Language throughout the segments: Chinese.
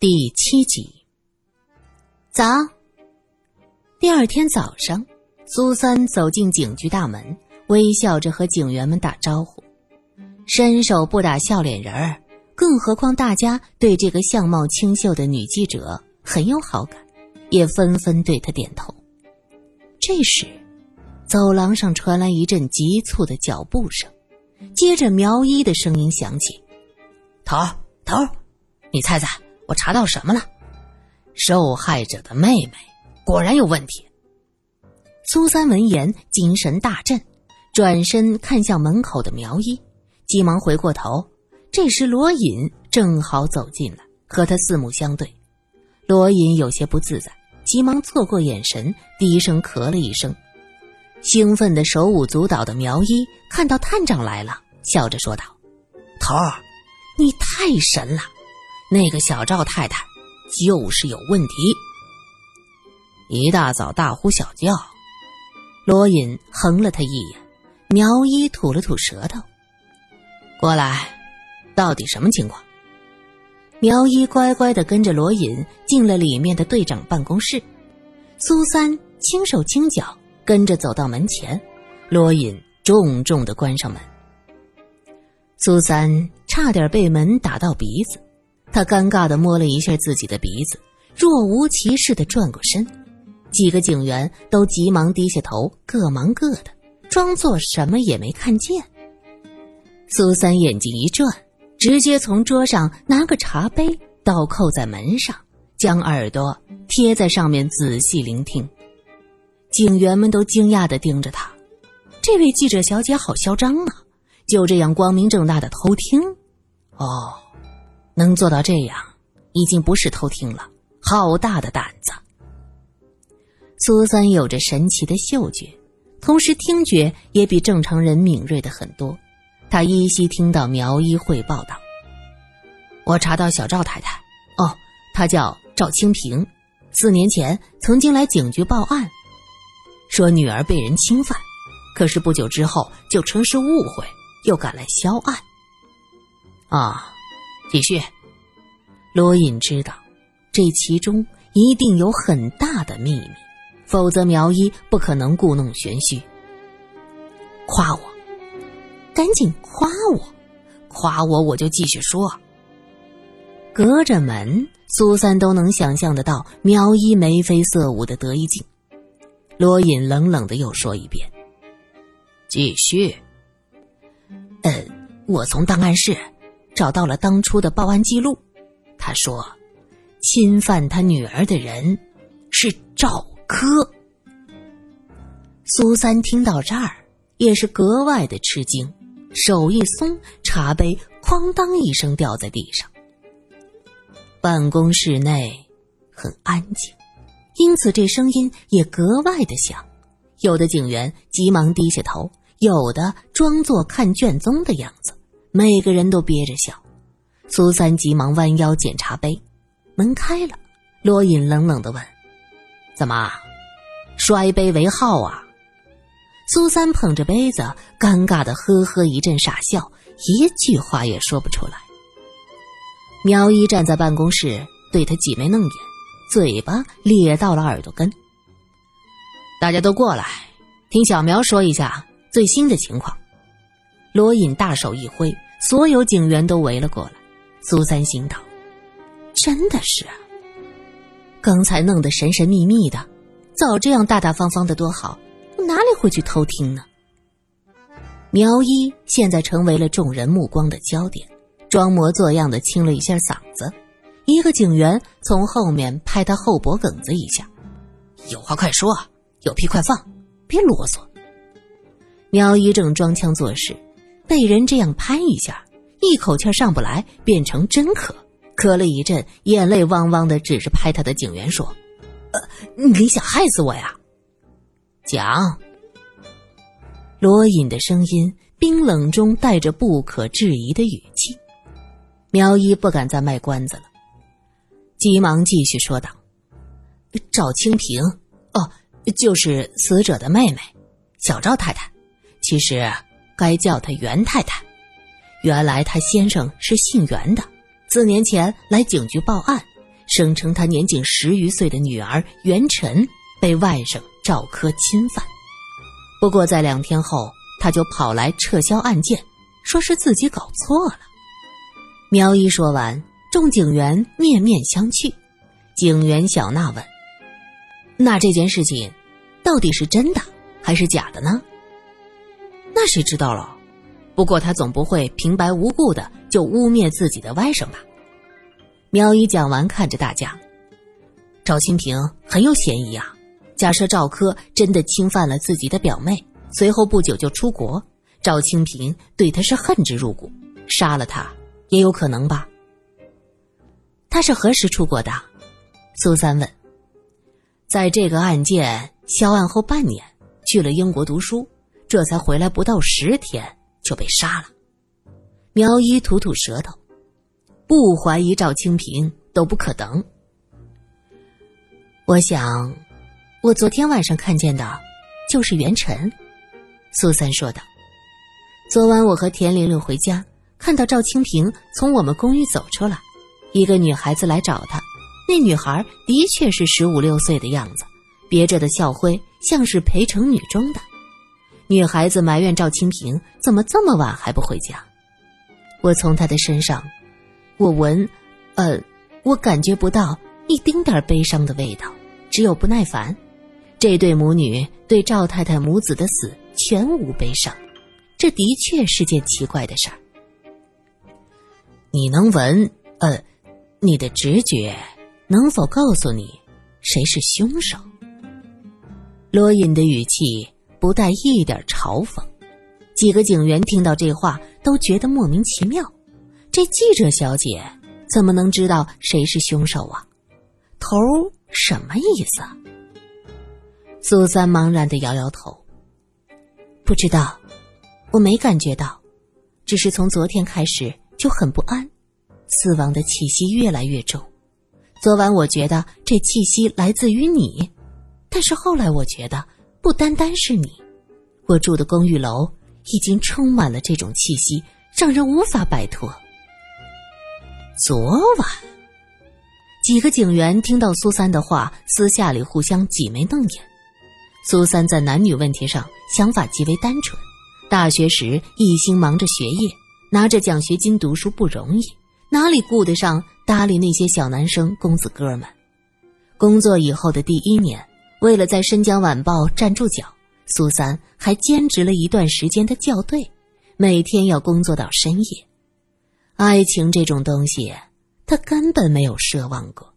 第七集。早。第二天早上，苏三走进警局大门，微笑着和警员们打招呼。伸手不打笑脸人儿，更何况大家对这个相貌清秀的女记者很有好感，也纷纷对她点头。这时，走廊上传来一阵急促的脚步声，接着苗一的声音响起：“头儿，头儿，你猜猜？”我查到什么了？受害者的妹妹果然有问题。苏三闻言精神大振，转身看向门口的苗一，急忙回过头。这时罗隐正好走进来，和他四目相对。罗隐有些不自在，急忙错过眼神，低声咳了一声。兴奋的手舞足蹈的苗一看到探长来了，笑着说道：“头儿，你太神了。”那个小赵太太就是有问题。一大早大呼小叫，罗隐横了他一眼，苗一吐了吐舌头，过来，到底什么情况？苗一乖乖的跟着罗隐进了里面的队长办公室，苏三轻手轻脚跟着走到门前，罗隐重重的关上门，苏三差点被门打到鼻子。他尴尬的摸了一下自己的鼻子，若无其事的转过身，几个警员都急忙低下头，各忙各的，装作什么也没看见。苏三眼睛一转，直接从桌上拿个茶杯倒扣在门上，将耳朵贴在上面仔细聆听。警员们都惊讶的盯着他，这位记者小姐好嚣张啊！就这样光明正大的偷听，哦。能做到这样，已经不是偷听了，好大的胆子！苏三有着神奇的嗅觉，同时听觉也比正常人敏锐的很多。他依稀听到苗一汇报道：“我查到小赵太太，哦，她叫赵清平，四年前曾经来警局报案，说女儿被人侵犯，可是不久之后就称是误会，又赶来销案。”啊。继续，罗隐知道，这其中一定有很大的秘密，否则苗一不可能故弄玄虚。夸我，赶紧夸我，夸我，我就继续说。隔着门，苏三都能想象得到苗一眉飞色舞的得意劲。罗隐冷冷的又说一遍：“继续。”呃，我从档案室。找到了当初的报案记录，他说，侵犯他女儿的人是赵科。苏三听到这儿也是格外的吃惊，手一松，茶杯哐当一声掉在地上。办公室内很安静，因此这声音也格外的响。有的警员急忙低下头，有的装作看卷宗的样子。每个人都憋着笑，苏三急忙弯腰检查杯，门开了，罗隐冷冷的问：“怎么，摔杯为号啊？”苏三捧着杯子，尴尬的呵呵一阵傻笑，一句话也说不出来。苗一站在办公室，对他挤眉弄眼，嘴巴咧到了耳朵根。大家都过来，听小苗说一下最新的情况。罗隐大手一挥，所有警员都围了过来。苏三心道：“真的是啊，刚才弄得神神秘秘的，早这样大大方方的多好，我哪里会去偷听呢？”苗一现在成为了众人目光的焦点，装模作样的清了一下嗓子。一个警员从后面拍他后脖梗子一下：“有话快说，有屁快放，别啰嗦。”苗一正装腔作势。被人这样拍一下，一口气上不来，变成真咳，咳了一阵，眼泪汪汪的，指着拍他的警员说：“呃，你想害死我呀？”讲。罗隐的声音冰冷中带着不可置疑的语气。苗一不敢再卖关子了，急忙继续说道：“赵清平，哦，就是死者的妹妹，小赵太太，其实……”该叫她袁太太。原来她先生是姓袁的，四年前来警局报案，声称他年仅十余岁的女儿袁晨被外甥赵柯侵犯。不过在两天后，他就跑来撤销案件，说是自己搞错了。苗一说完，众警员面面相觑。警员小娜问：“那这件事情到底是真的还是假的呢？”那谁知道了？不过他总不会平白无故的就污蔑自己的外甥吧？苗一讲完，看着大家，赵清平很有嫌疑啊。假设赵科真的侵犯了自己的表妹，随后不久就出国，赵清平对他是恨之入骨，杀了他也有可能吧？他是何时出国的？苏三问。在这个案件销案后半年，去了英国读书，这才回来不到十天就被杀了。苗一吐吐舌头。不怀疑赵清平都不可能。我想，我昨天晚上看见的，就是袁晨。苏三说道：“昨晚我和田玲玲回家，看到赵清平从我们公寓走出来，一个女孩子来找他。那女孩的确是十五六岁的样子，别着的校徽像是培成女中的。女孩子埋怨赵清平怎么这么晚还不回家。我从她的身上。”我闻，呃，我感觉不到一丁点悲伤的味道，只有不耐烦。这对母女对赵太太母子的死全无悲伤，这的确是件奇怪的事儿。你能闻，呃，你的直觉能否告诉你谁是凶手？罗隐的语气不带一点嘲讽。几个警员听到这话都觉得莫名其妙。这记者小姐怎么能知道谁是凶手啊？头什么意思？苏三茫然的摇摇头，不知道，我没感觉到，只是从昨天开始就很不安，死亡的气息越来越重。昨晚我觉得这气息来自于你，但是后来我觉得不单单是你，我住的公寓楼已经充满了这种气息，让人无法摆脱。昨晚，几个警员听到苏三的话，私下里互相挤眉弄眼。苏三在男女问题上想法极为单纯，大学时一心忙着学业，拿着奖学金读书不容易，哪里顾得上搭理那些小男生公子哥们？工作以后的第一年，为了在《申江晚报》站住脚，苏三还兼职了一段时间的校对，每天要工作到深夜。爱情这种东西，他根本没有奢望过。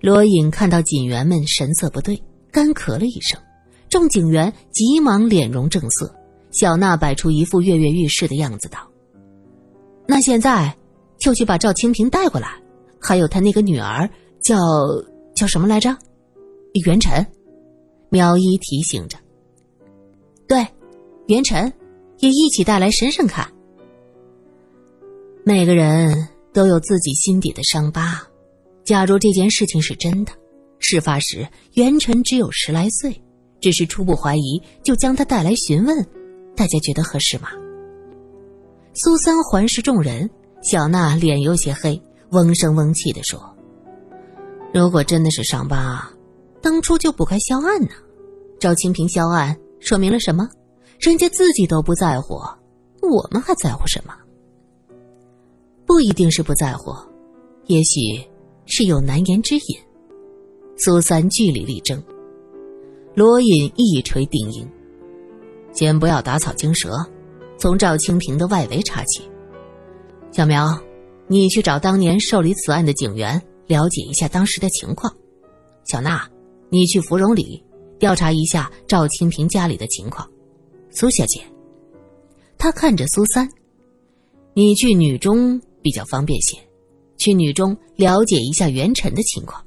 罗隐看到警员们神色不对，干咳了一声，众警员急忙脸容正色。小娜摆出一副跃跃欲试的样子，道：“那现在就去把赵清平带过来，还有他那个女儿，叫叫什么来着？袁晨。”苗一提醒着：“对，袁晨，也一起带来审审看。”每个人都有自己心底的伤疤。假如这件事情是真的，事发时袁晨只有十来岁，只是初步怀疑，就将他带来询问，大家觉得合适吗？苏三环视众人，小娜脸有些黑，嗡声嗡气的说：“如果真的是伤疤，当初就不该销案呢。赵清平销案说明了什么？人家自己都不在乎，我们还在乎什么？”不一定是不在乎，也许是有难言之隐。苏三据理力争，罗隐一锤定音：“先不要打草惊蛇，从赵清平的外围查起。小苗，你去找当年受理此案的警员，了解一下当时的情况。小娜，你去芙蓉里调查一下赵清平家里的情况。苏小姐，他看着苏三，你去女中。”比较方便些，去女中了解一下袁晨的情况，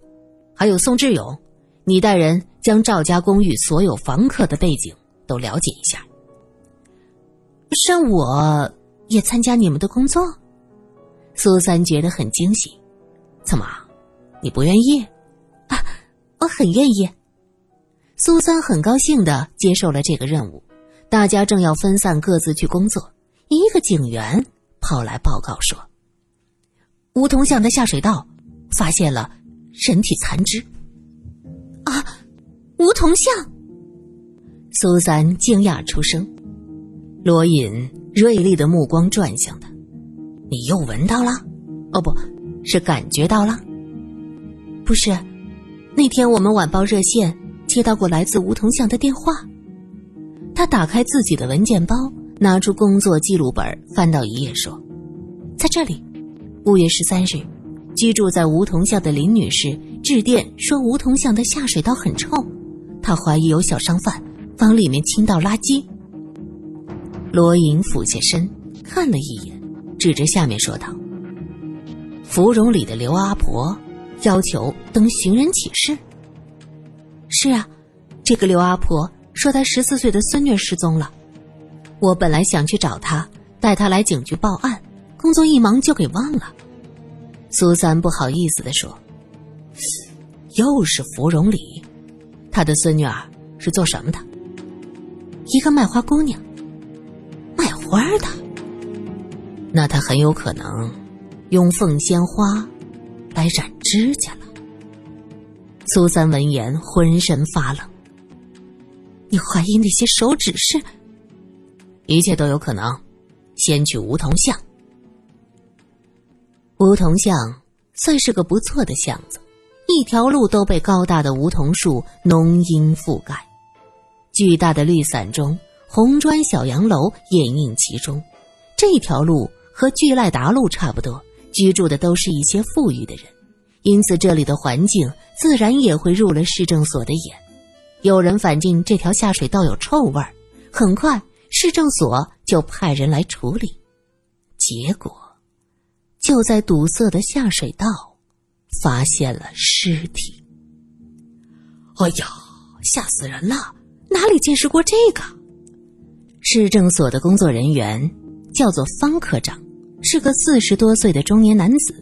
还有宋志勇，你带人将赵家公寓所有房客的背景都了解一下。让我也参加你们的工作，苏三觉得很惊喜。怎么，你不愿意？啊，我很愿意。苏三很高兴的接受了这个任务。大家正要分散各自去工作，一个警员跑来报告说。梧桐巷的下水道发现了人体残肢。啊，梧桐巷！苏三惊讶出声。罗隐锐利的目光转向他：“你又闻到了？哦，不是感觉到了？不是，那天我们晚报热线接到过来自梧桐巷的电话。”他打开自己的文件包，拿出工作记录本，翻到一页，说：“在这里，五月十三日，居住在梧桐巷的林女士致电说，梧桐巷的下水道很臭，她怀疑有小商贩往里面倾倒垃圾。”罗莹俯下身看了一眼，指着下面说道：“芙蓉里的刘阿婆要求登寻人启事。”“是啊，这个刘阿婆。”说她十四岁的孙女失踪了，我本来想去找她，带她来警局报案，工作一忙就给忘了。苏三不好意思的说：“又是芙蓉里，他的孙女儿是做什么的？一个卖花姑娘，卖花的。那他很有可能用凤仙花来染指甲了。”苏三闻言浑身发冷。你怀疑那些手指是？一切都有可能。先去梧桐巷。梧桐巷算是个不错的巷子，一条路都被高大的梧桐树浓荫覆盖，巨大的绿伞中，红砖小洋楼掩映其中。这条路和巨赖达路差不多，居住的都是一些富裕的人，因此这里的环境自然也会入了市政所的眼。有人反映这条下水道有臭味儿，很快市政所就派人来处理。结果，就在堵塞的下水道发现了尸体。哎呀，吓死人了！哪里见识过这个？市政所的工作人员叫做方科长，是个四十多岁的中年男子。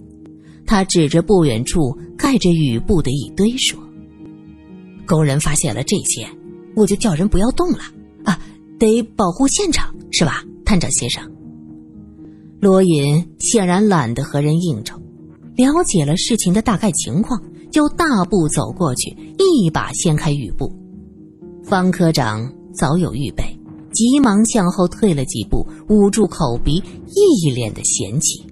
他指着不远处盖着雨布的一堆说。工人发现了这些，我就叫人不要动了啊，得保护现场，是吧，探长先生？罗隐显然懒得和人应酬，了解了事情的大概情况，就大步走过去，一把掀开雨布。方科长早有预备，急忙向后退了几步，捂住口鼻，一脸的嫌弃。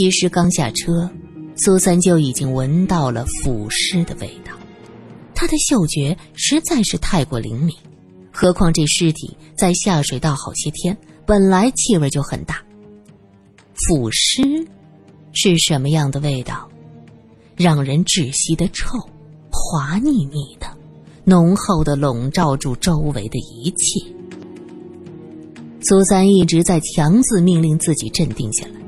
其实刚下车，苏三就已经闻到了腐尸的味道。他的嗅觉实在是太过灵敏，何况这尸体在下水道好些天，本来气味就很大。腐尸是什么样的味道？让人窒息的臭，滑腻腻的，浓厚的笼罩住周围的一切。苏三一直在强自命令自己镇定下来，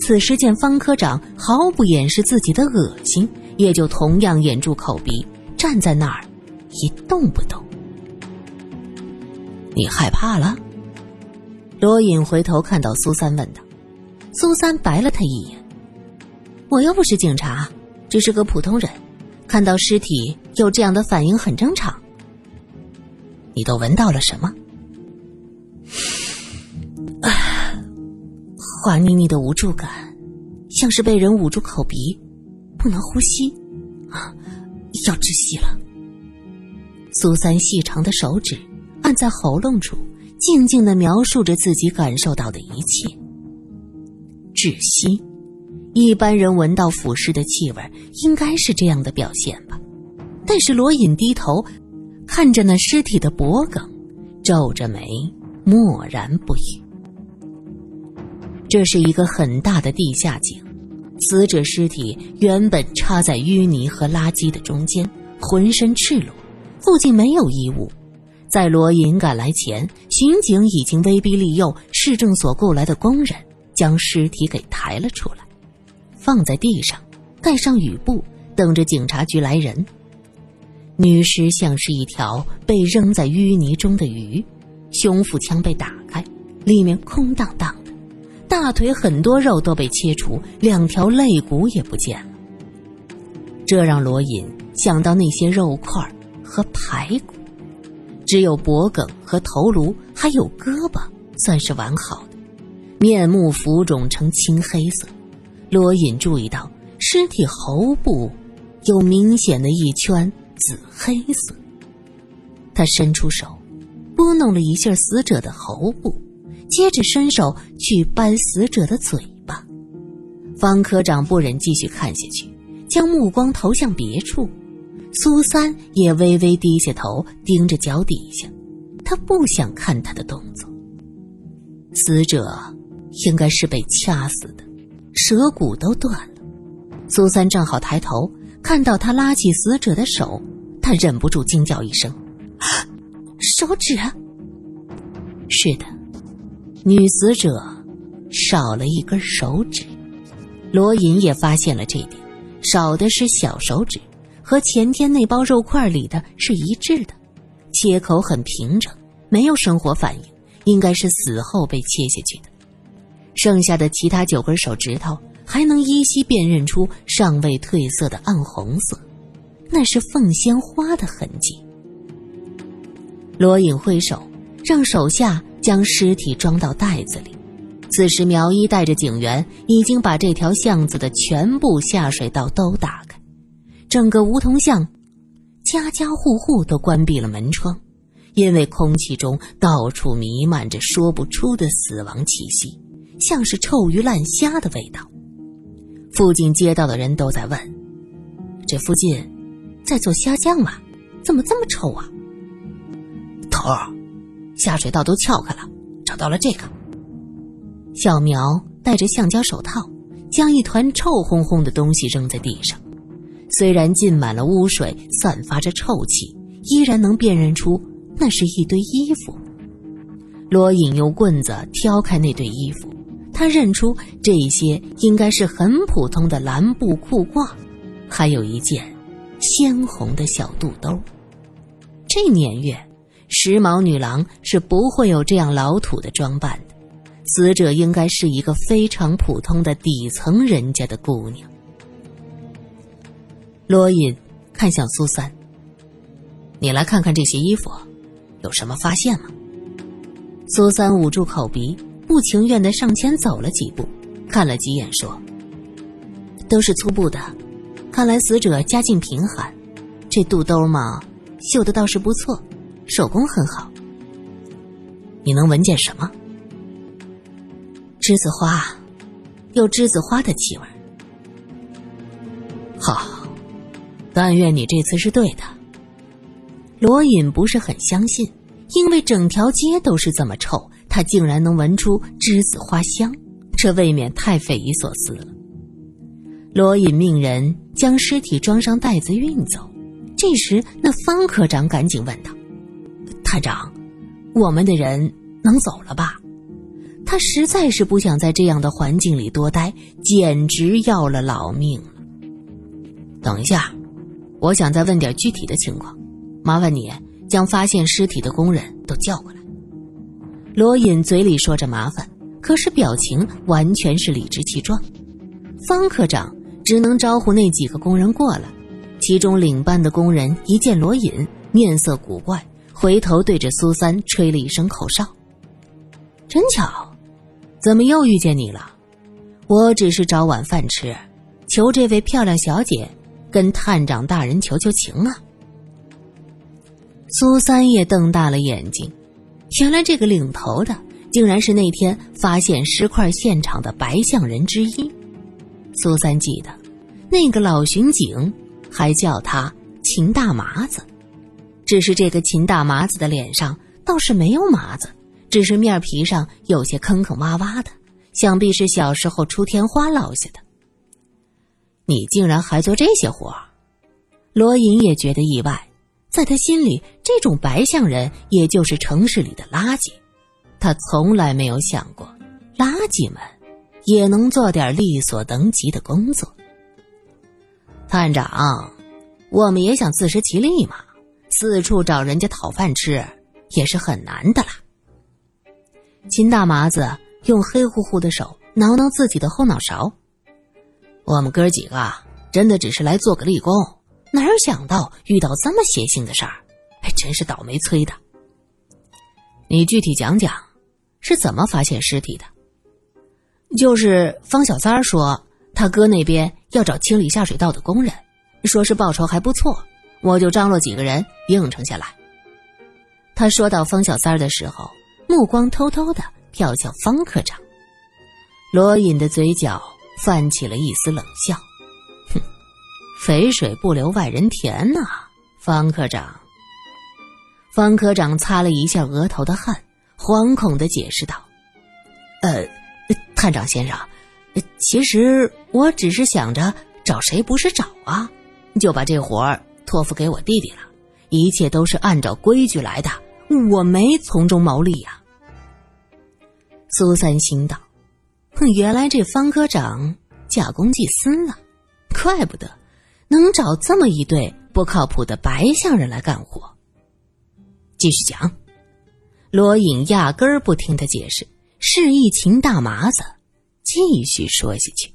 此时见方科长毫不掩饰自己的恶心，也就同样掩住口鼻。站在那儿，一动不动。你害怕了？罗隐回头看到苏三，问道。苏三白了他一眼：“我又不是警察，只是个普通人，看到尸体有这样的反应很正常。”你都闻到了什么？滑腻腻的无助感，像是被人捂住口鼻，不能呼吸。啊！要窒息了。苏三细长的手指按在喉咙处，静静的描述着自己感受到的一切。窒息，一般人闻到腐尸的气味，应该是这样的表现吧？但是罗隐低头看着那尸体的脖颈，皱着眉，默然不语。这是一个很大的地下井。死者尸体原本插在淤泥和垃圾的中间，浑身赤裸，附近没有衣物。在罗隐赶来前，刑警已经威逼利诱市政所雇来的工人将尸体给抬了出来，放在地上，盖上雨布，等着警察局来人。女尸像是一条被扔在淤泥中的鱼，胸腹腔被打开，里面空荡荡的。大腿很多肉都被切除，两条肋骨也不见了。这让罗隐想到那些肉块和排骨，只有脖颈和头颅还有胳膊算是完好的，面目浮肿成青黑色。罗隐注意到尸体喉部有明显的一圈紫黑色。他伸出手，拨弄了一下死者的喉部，接着伸手去掰死者的嘴巴。方科长不忍继续看下去，将目光投向别处。苏三也微微低下头，盯着脚底下，他不想看他的动作。死者应该是被掐死的，舌骨都断了。苏三正好抬头，看到他拉起死者的手，他忍不住惊叫一声：“手指！”是的，女死者少了一根手指。罗隐也发现了这点，少的是小手指。和前天那包肉块里的是一致的，切口很平整，没有生活反应，应该是死后被切下去的。剩下的其他九根手指头还能依稀辨认出尚未褪色的暗红色，那是凤仙花的痕迹。罗隐挥手让手下将尸体装到袋子里。此时苗一带着警员已经把这条巷子的全部下水道都打开。整个梧桐巷，家家户户都关闭了门窗，因为空气中到处弥漫着说不出的死亡气息，像是臭鱼烂虾的味道。附近街道的人都在问：“这附近在做虾酱吗？怎么这么臭啊？”头儿，下水道都撬开了，找到了这个。小苗戴着橡胶手套，将一团臭烘烘的东西扔在地上。虽然浸满了污水，散发着臭气，依然能辨认出那是一堆衣服。罗隐用棍子挑开那堆衣服，他认出这些应该是很普通的蓝布裤褂，还有一件鲜红的小肚兜。这年月，时髦女郎是不会有这样老土的装扮的。死者应该是一个非常普通的底层人家的姑娘。罗隐看向苏三：“你来看看这些衣服，有什么发现吗？”苏三捂住口鼻，不情愿的上前走了几步，看了几眼，说：“都是粗布的，看来死者家境贫寒。这肚兜嘛，绣的倒是不错，手工很好。你能闻见什么？栀子花，有栀子花的气味。好。”但愿你这次是对的。罗隐不是很相信，因为整条街都是这么臭，他竟然能闻出栀子花香，这未免太匪夷所思了。罗隐命人将尸体装上袋子运走。这时，那方科长赶紧问道：“探长，我们的人能走了吧？”他实在是不想在这样的环境里多待，简直要了老命了。等一下。我想再问点具体的情况，麻烦你将发现尸体的工人都叫过来。罗隐嘴里说着麻烦，可是表情完全是理直气壮。方科长只能招呼那几个工人过来，其中领班的工人一见罗隐，面色古怪，回头对着苏三吹了一声口哨。真巧，怎么又遇见你了？我只是找碗饭吃，求这位漂亮小姐。跟探长大人求求情啊！苏三也瞪大了眼睛，原来这个领头的竟然是那天发现尸块现场的白象人之一。苏三记得，那个老巡警还叫他秦大麻子，只是这个秦大麻子的脸上倒是没有麻子，只是面皮上有些坑坑洼洼的，想必是小时候出天花落下的。你竟然还做这些活罗隐也觉得意外，在他心里，这种白象人也就是城市里的垃圾。他从来没有想过，垃圾们也能做点力所能及的工作。探长，我们也想自食其力嘛，四处找人家讨饭吃也是很难的啦。秦大麻子用黑乎乎的手挠挠自己的后脑勺。我们哥几个真的只是来做个立功，哪有想到遇到这么邪性的事儿？还真是倒霉催的。你具体讲讲，是怎么发现尸体的？就是方小三儿说，他哥那边要找清理下水道的工人，说是报酬还不错，我就张罗几个人应承下来。他说到方小三儿的时候，目光偷偷的瞟向方科长。罗隐的嘴角泛起了一丝冷笑：“哼，肥水不流外人田呐，方科长。”方科长擦了一下额头的汗，惶恐的解释道：“呃，探长先生，其实我只是想着找谁不是找啊，就把这活儿托付给我弟弟了。一切都是按照规矩来的，我没从中牟利呀。”苏三心道。哼原来这方科长假公济私了，怪不得能找这么一对不靠谱的白相人来干活。继续讲，罗隐压根儿不听他解释，示意秦大麻子继续说下去。